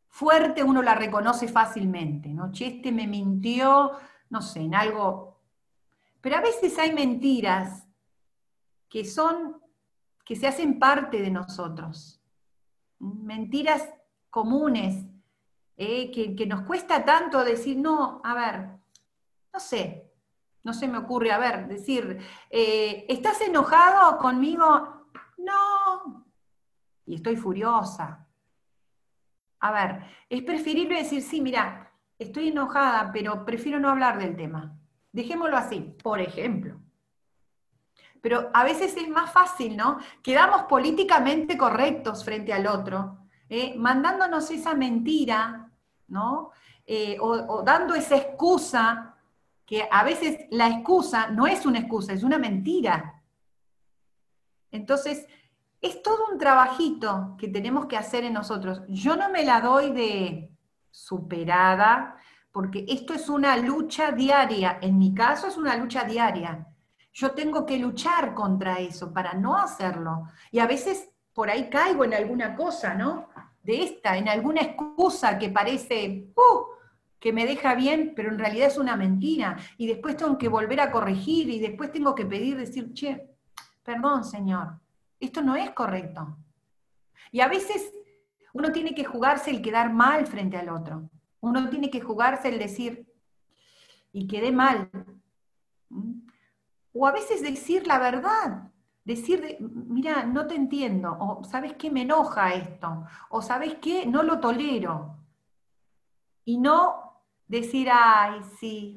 fuerte uno la reconoce fácilmente, ¿no? Che, este me mintió, no sé, en algo. Pero a veces hay mentiras que son que se hacen parte de nosotros. Mentiras comunes, eh, que, nos cuesta tanto decir, no, a ver, no sé, No se me ocurre, a ver, decir, eh, ¿estás enojado conmigo? No. Y estoy furiosa. A ver, es preferible decir, sí, mira, estoy enojada, pero prefiero no hablar del tema. Dejémoslo así, por ejemplo. Pero a veces es más fácil, ¿no? Quedamos políticamente correctos frente al otro, ¿eh? mandándonos esa mentira, ¿no? Eh, o, dando esa excusa, que a veces la excusa no es una excusa, es una mentira. Entonces, es todo un trabajito que tenemos que hacer en nosotros. Yo no me la doy de superada, porque esto es una lucha diaria. En mi caso es una lucha diaria. Yo tengo que luchar contra eso para no hacerlo. Y a veces por ahí caigo en alguna cosa, ¿no? De esta, en alguna excusa que parece, ¡uh! que me deja bien, pero en realidad es una mentira. Y después tengo que volver a corregir y después tengo que pedir, decir, che, perdón, Señor, esto no es correcto. Y a veces uno tiene que jugarse el quedar mal frente al otro. Uno tiene que jugarse el decir, y quedé mal. O a veces decir la verdad, decir, mira, no te entiendo, o sabes qué me enoja esto, o sabes qué, no lo tolero. Y no decir, ay, sí,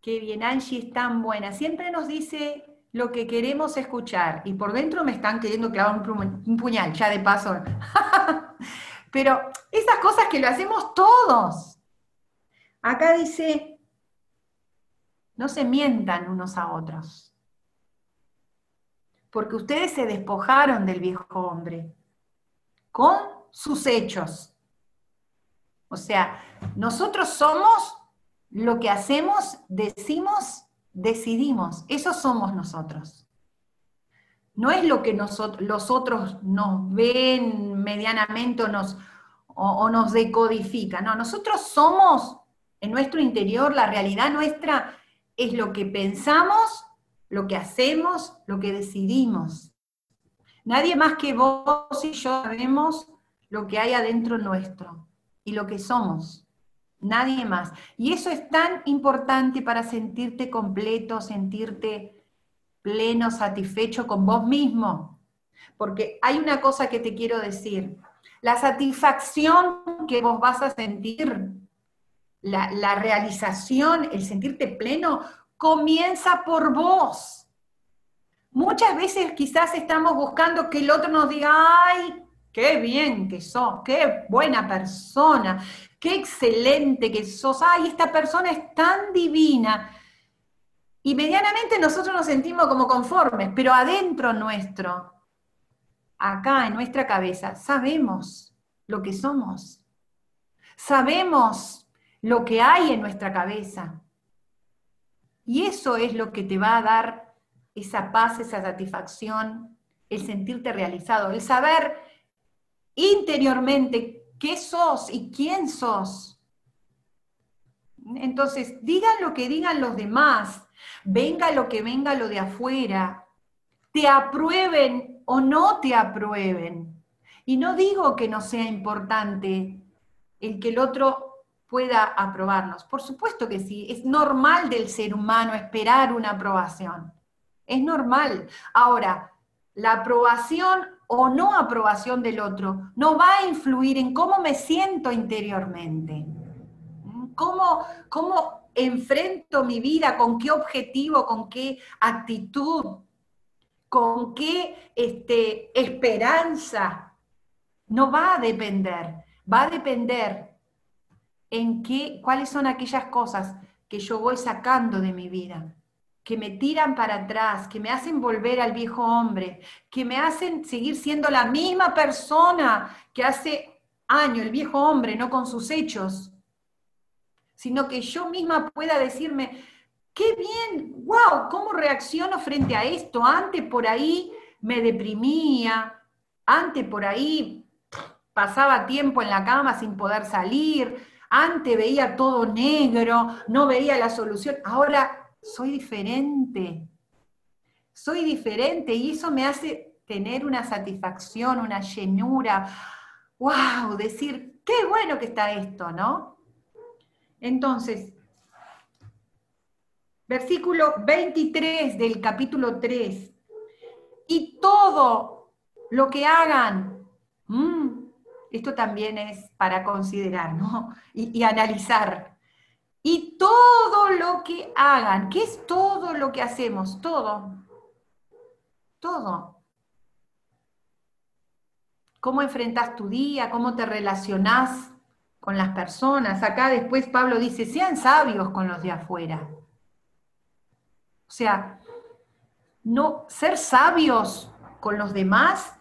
qué bien, Angie es tan buena. Siempre nos dice lo que queremos escuchar, y por dentro me están queriendo clavar un puñal, ya de paso. <laughs> Pero esas cosas que lo hacemos todos. Acá dice, no se mientan unos a otros, porque ustedes se despojaron del viejo hombre con sus hechos. O sea, nosotros somos lo que hacemos, decimos, decidimos. Eso somos nosotros. No es lo que los otros nos ven medianamente o nos, o nos decodifican. No, nosotros somos en nuestro interior, la realidad nuestra es lo que pensamos, lo que hacemos, lo que decidimos. Nadie más que vos y yo sabemos lo que hay adentro nuestro y lo que somos. Nadie más. Y eso es tan importante para sentirte completo, sentirte pleno, satisfecho con vos mismo. Porque hay una cosa que te quiero decir. La satisfacción que vos vas a sentir, la, realización, el sentirte pleno, comienza por vos. Muchas veces quizás estamos buscando que el otro nos diga, ay, qué bien que sos, qué buena persona, qué excelente que sos, ay, esta persona es tan divina. Y medianamente nosotros nos sentimos como conformes, pero adentro nuestro, acá en nuestra cabeza, sabemos lo que somos. Sabemos lo que hay en nuestra cabeza. Y eso es lo que te va a dar esa paz, esa satisfacción, el sentirte realizado, el saber interiormente qué sos y quién sos. Entonces, digan lo que digan los demás, venga lo que venga lo de afuera, te aprueben o no te aprueben. Y no digo que no sea importante el que el otro pueda aprobarnos. Por supuesto que sí, es normal del ser humano esperar una aprobación. Es normal. Ahora, la aprobación o no aprobación del otro no va a influir en cómo me siento interiormente, cómo, cómo enfrento mi vida, con qué objetivo, con qué actitud, con qué este, esperanza. No va a depender, va a depender en qué, cuáles son aquellas cosas que yo voy sacando de mi vida que me tiran para atrás, que me hacen volver al viejo hombre, que me hacen seguir siendo la misma persona que hace años, el viejo hombre, no con sus hechos, sino que yo misma pueda decirme, qué bien, wow, ¿cómo reacciono frente a esto? Antes por ahí me deprimía, antes por ahí pasaba tiempo en la cama sin poder salir, antes veía todo negro, no veía la solución, ahora soy diferente, soy diferente y eso me hace tener una satisfacción, una llenura, wow, decir, qué bueno que está esto, ¿no? Entonces, versículo 23 del capítulo 3. Y todo lo que hagan, mm, esto también es para considerar, ¿no? Y, analizar. Y todo lo que hagan, ¿qué es todo lo que hacemos? Todo. Todo. ¿Cómo enfrentas tu día? ¿Cómo te relacionás con las personas? Acá después Pablo dice, sean sabios con los de afuera. O sea, no ser sabios con los demás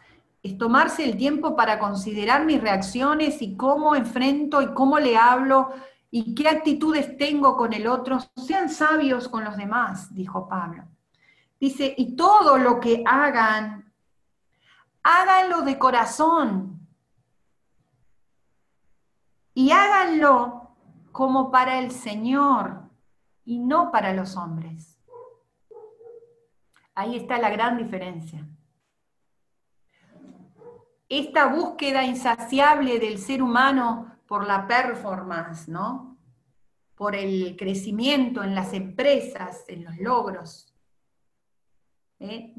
es tomarse el tiempo para considerar mis reacciones y cómo enfrento y cómo le hablo y qué actitudes tengo con el otro. Sean sabios con los demás, dijo Pablo. Dice, y todo lo que hagan, háganlo de corazón. Y háganlo como para el Señor y no para los hombres Ahí está la gran diferencia. Esta búsqueda insaciable del ser humano por la performance, ¿no? Por el crecimiento en las empresas, en los logros. ¿eh?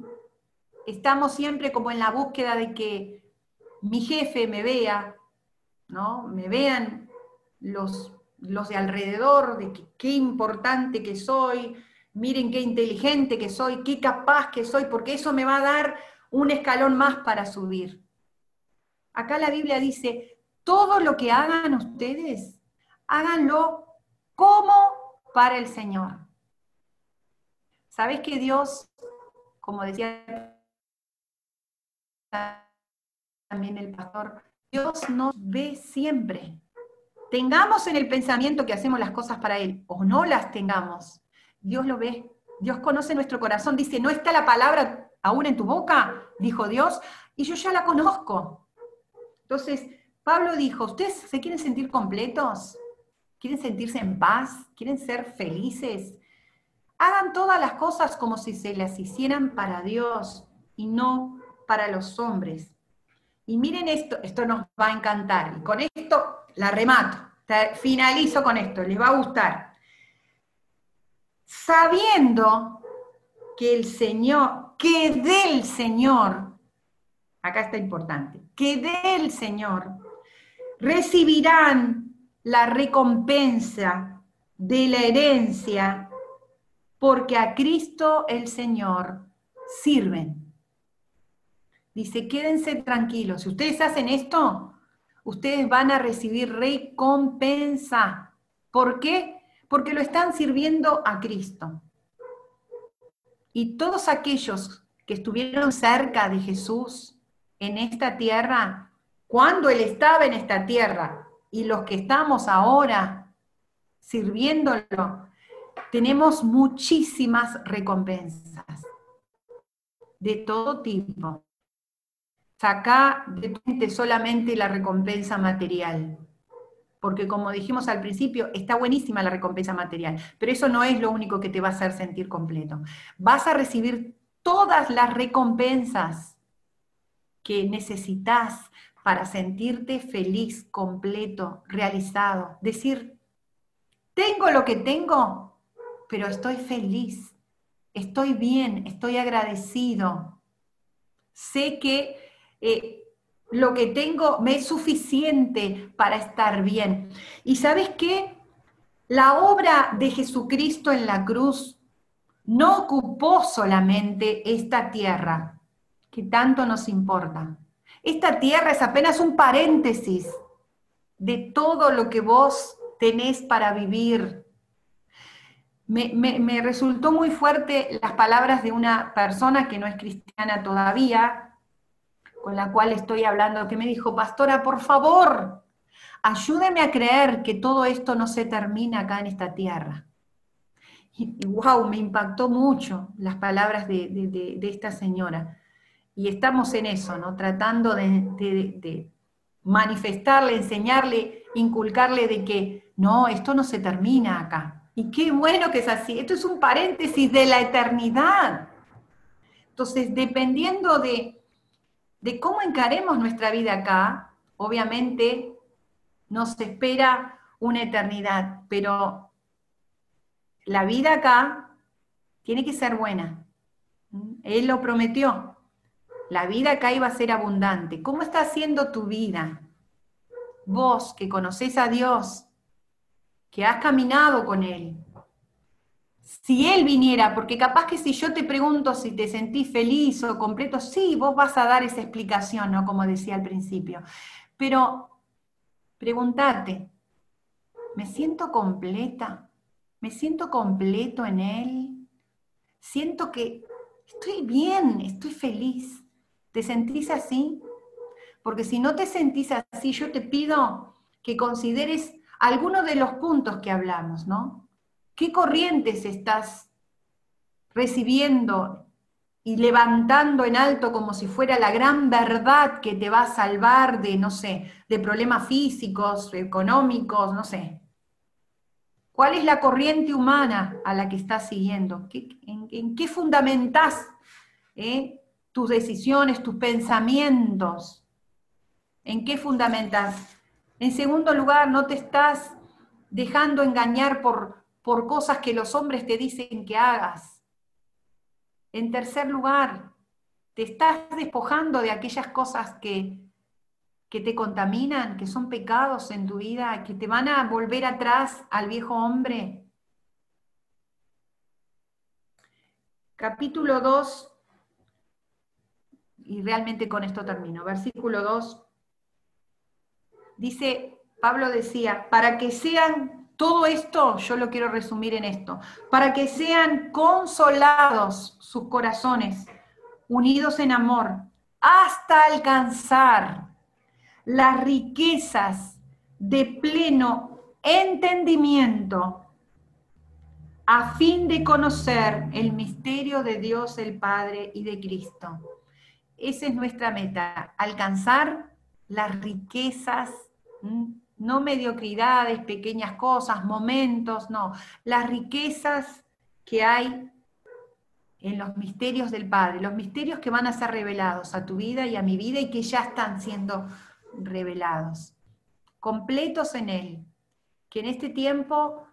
Estamos siempre como en la búsqueda de que mi jefe me vea, ¿no? Me vean los, los de alrededor, de qué importante que soy, miren qué inteligente que soy, qué capaz que soy, porque eso me va a dar un escalón más para subir. Acá la Biblia dice, todo lo que hagan ustedes, háganlo como para el Señor. ¿Sabes que Dios, como decía también el pastor, Dios nos ve siempre? Tengamos en el pensamiento que hacemos las cosas para Él o no las tengamos, Dios lo ve. Dios conoce nuestro corazón. Dice, ¿no está la palabra aún en tu boca? Dijo Dios. Y yo ya la conozco. Entonces, Pablo dijo, ¿ustedes se quieren sentir completos? ¿Quieren sentirse en paz? ¿Quieren ser felices? Hagan todas las cosas como si se las hicieran para Dios y no para los hombres. Y miren esto, esto nos va a encantar. Y con esto la remato. Finalizo con esto, les va a gustar sabiendo que el Señor, que del Señor, acá está importante, que del Señor recibirán la recompensa de la herencia, porque a Cristo el Señor sirven. Dice, quédense tranquilos, si ustedes hacen esto, ustedes van a recibir recompensa. ¿Por qué? porque lo están sirviendo a Cristo. Y todos aquellos que estuvieron cerca de Jesús en esta tierra, cuando Él estaba en esta tierra, y los que estamos ahora sirviéndolo, tenemos muchísimas recompensas de todo tipo. Saca de solamente la recompensa material porque como dijimos al principio, está buenísima la recompensa material, pero eso no es lo único que te va a hacer sentir completo. Vas a recibir todas las recompensas que necesitas para sentirte feliz, completo, realizado. Decir, tengo lo que tengo, pero estoy feliz, estoy bien, estoy agradecido. Sé que eh, lo que tengo me es suficiente para estar bien. ¿Y sabes qué? La obra de Jesucristo en la cruz no ocupó solamente esta tierra, que tanto nos importa. Esta tierra es apenas un paréntesis de todo lo que vos tenés para vivir. Me, me resultó muy fuerte las palabras de una persona que no es cristiana todavía, con la cual estoy hablando, que me dijo, pastora, por favor, ayúdeme a creer que todo esto no se termina acá en esta tierra. Y, wow, me impactó mucho las palabras de, esta señora. Y estamos en eso, ¿no? Tratando de, manifestarle, enseñarle, inculcarle de que no, esto no se termina acá. Y qué bueno que es así. Esto es un paréntesis de la eternidad. Entonces, dependiendo de, de cómo encaremos nuestra vida acá, obviamente nos espera una eternidad, pero la vida acá tiene que ser buena. Él lo prometió. La vida acá iba a ser abundante. ¿Cómo está siendo tu vida? Vos que conoces a Dios, que has caminado con Él. Si Él viniera, porque capaz que si yo te pregunto si te sentís feliz o completo, sí, vos vas a dar esa explicación, ¿no? Como decía al principio. Pero pregúntate, ¿me siento completa? ¿Me siento completo en Él? Siento que estoy bien, estoy feliz. ¿Te sentís así? Porque si no te sentís así, yo te pido que consideres algunos de los puntos que hablamos, ¿no? ¿Qué corrientes estás recibiendo y levantando en alto como si fuera la gran verdad que te va a salvar de, no sé, de problemas físicos, económicos, no sé? ¿Cuál es la corriente humana a la que estás siguiendo? en, qué fundamentás eh, tus decisiones, tus pensamientos? ¿En qué fundamentas? En segundo lugar, no te estás dejando engañar por, por cosas que los hombres te dicen que hagas. En tercer lugar, te estás despojando de aquellas cosas que, que te contaminan, que son pecados en tu vida, que te van a volver atrás al viejo hombre. Capítulo 2, y realmente con esto termino, versículo 2, dice, Pablo decía, para que sean, todo esto yo lo quiero resumir en esto, para que sean consolados sus corazones, unidos en amor, hasta alcanzar las riquezas de pleno entendimiento, a fin de conocer el misterio de Dios el Padre y de Cristo. Esa es nuestra meta, alcanzar las riquezas no mediocridades, pequeñas cosas, momentos, no, las riquezas que hay en los misterios del Padre, los misterios que van a ser revelados a tu vida y a mi vida y que ya están siendo revelados, completos en Él, que en este tiempo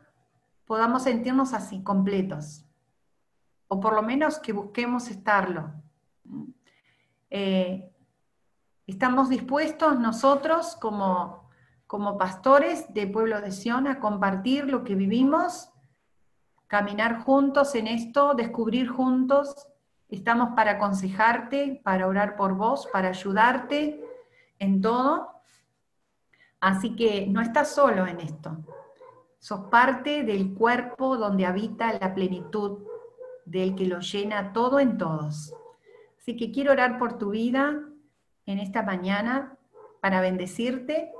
podamos sentirnos así, completos, o por lo menos que busquemos estarlo. Eh, estamos dispuestos nosotros como como pastores de Pueblo de Sion a compartir lo que vivimos, caminar juntos en esto, descubrir juntos. Estamos para aconsejarte, para orar por vos, para ayudarte en todo. Así que no estás solo en esto. Sos parte del cuerpo donde habita la plenitud del que lo llena todo en todos. Así que quiero orar por tu vida en esta mañana para bendecirte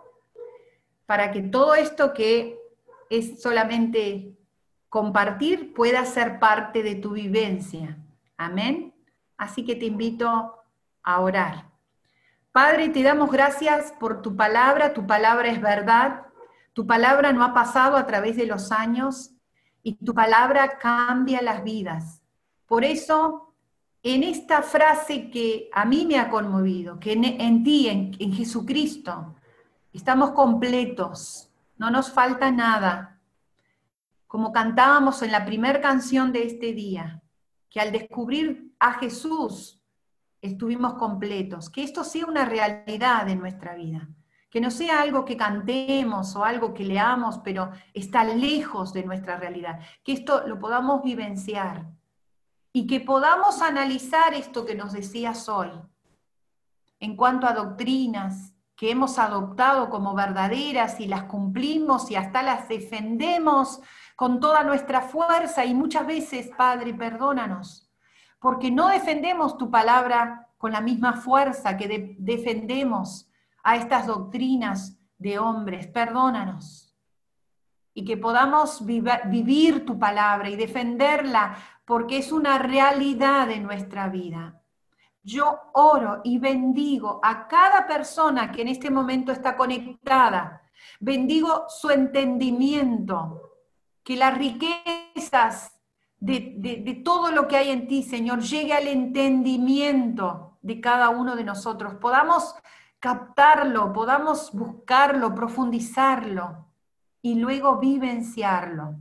para que todo esto que es solamente compartir pueda ser parte de tu vivencia. Amén. Así que te invito a orar. Padre, te damos gracias por tu palabra, tu palabra es verdad, tu palabra no ha pasado a través de los años y tu palabra cambia las vidas. Por eso, en esta frase que a mí me ha conmovido, que en, ti, en, en Jesucristo, Estamos completos, no nos falta nada. Como cantábamos en la primera canción de este día, que al descubrir a Jesús estuvimos completos. Que esto sea una realidad en nuestra vida. Que no sea algo que cantemos o algo que leamos, pero está lejos de nuestra realidad. Que esto lo podamos vivenciar y que podamos analizar esto que nos decías hoy en cuanto a doctrinas, que hemos adoptado como verdaderas y las cumplimos y hasta las defendemos con toda nuestra fuerza y muchas veces, Padre, perdónanos, porque no defendemos tu palabra con la misma fuerza que defendemos a estas doctrinas de hombres, perdónanos. Y que podamos vivir tu palabra y defenderla porque es una realidad de nuestra vida. Yo oro y bendigo a cada persona que en este momento está conectada. Bendigo su entendimiento, que las riquezas de, todo lo que hay en ti, Señor, llegue al entendimiento de cada uno de nosotros. Podamos captarlo, podamos buscarlo, profundizarlo y luego vivenciarlo.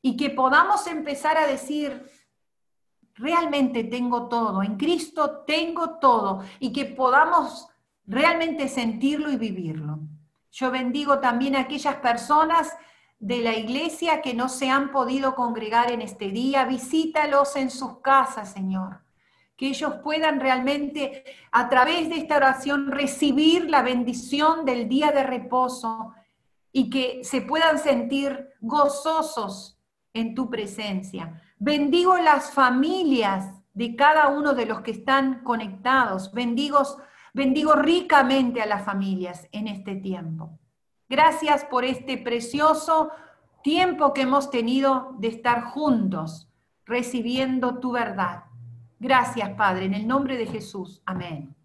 Y que podamos empezar a decir, realmente tengo todo, en Cristo tengo todo y que podamos realmente sentirlo y vivirlo. Yo bendigo también a aquellas personas de la iglesia que no se han podido congregar en este día. Visítalos en sus casas, Señor. Que ellos puedan realmente, a través de esta oración, recibir la bendición del día de reposo y que se puedan sentir gozosos en tu presencia. Bendigo las familias de cada uno de los que están conectados. Bendigo, bendigo ricamente a las familias en este tiempo. Gracias por este precioso tiempo que hemos tenido de estar juntos, recibiendo tu verdad. Gracias, Padre, en el nombre de Jesús. Amén.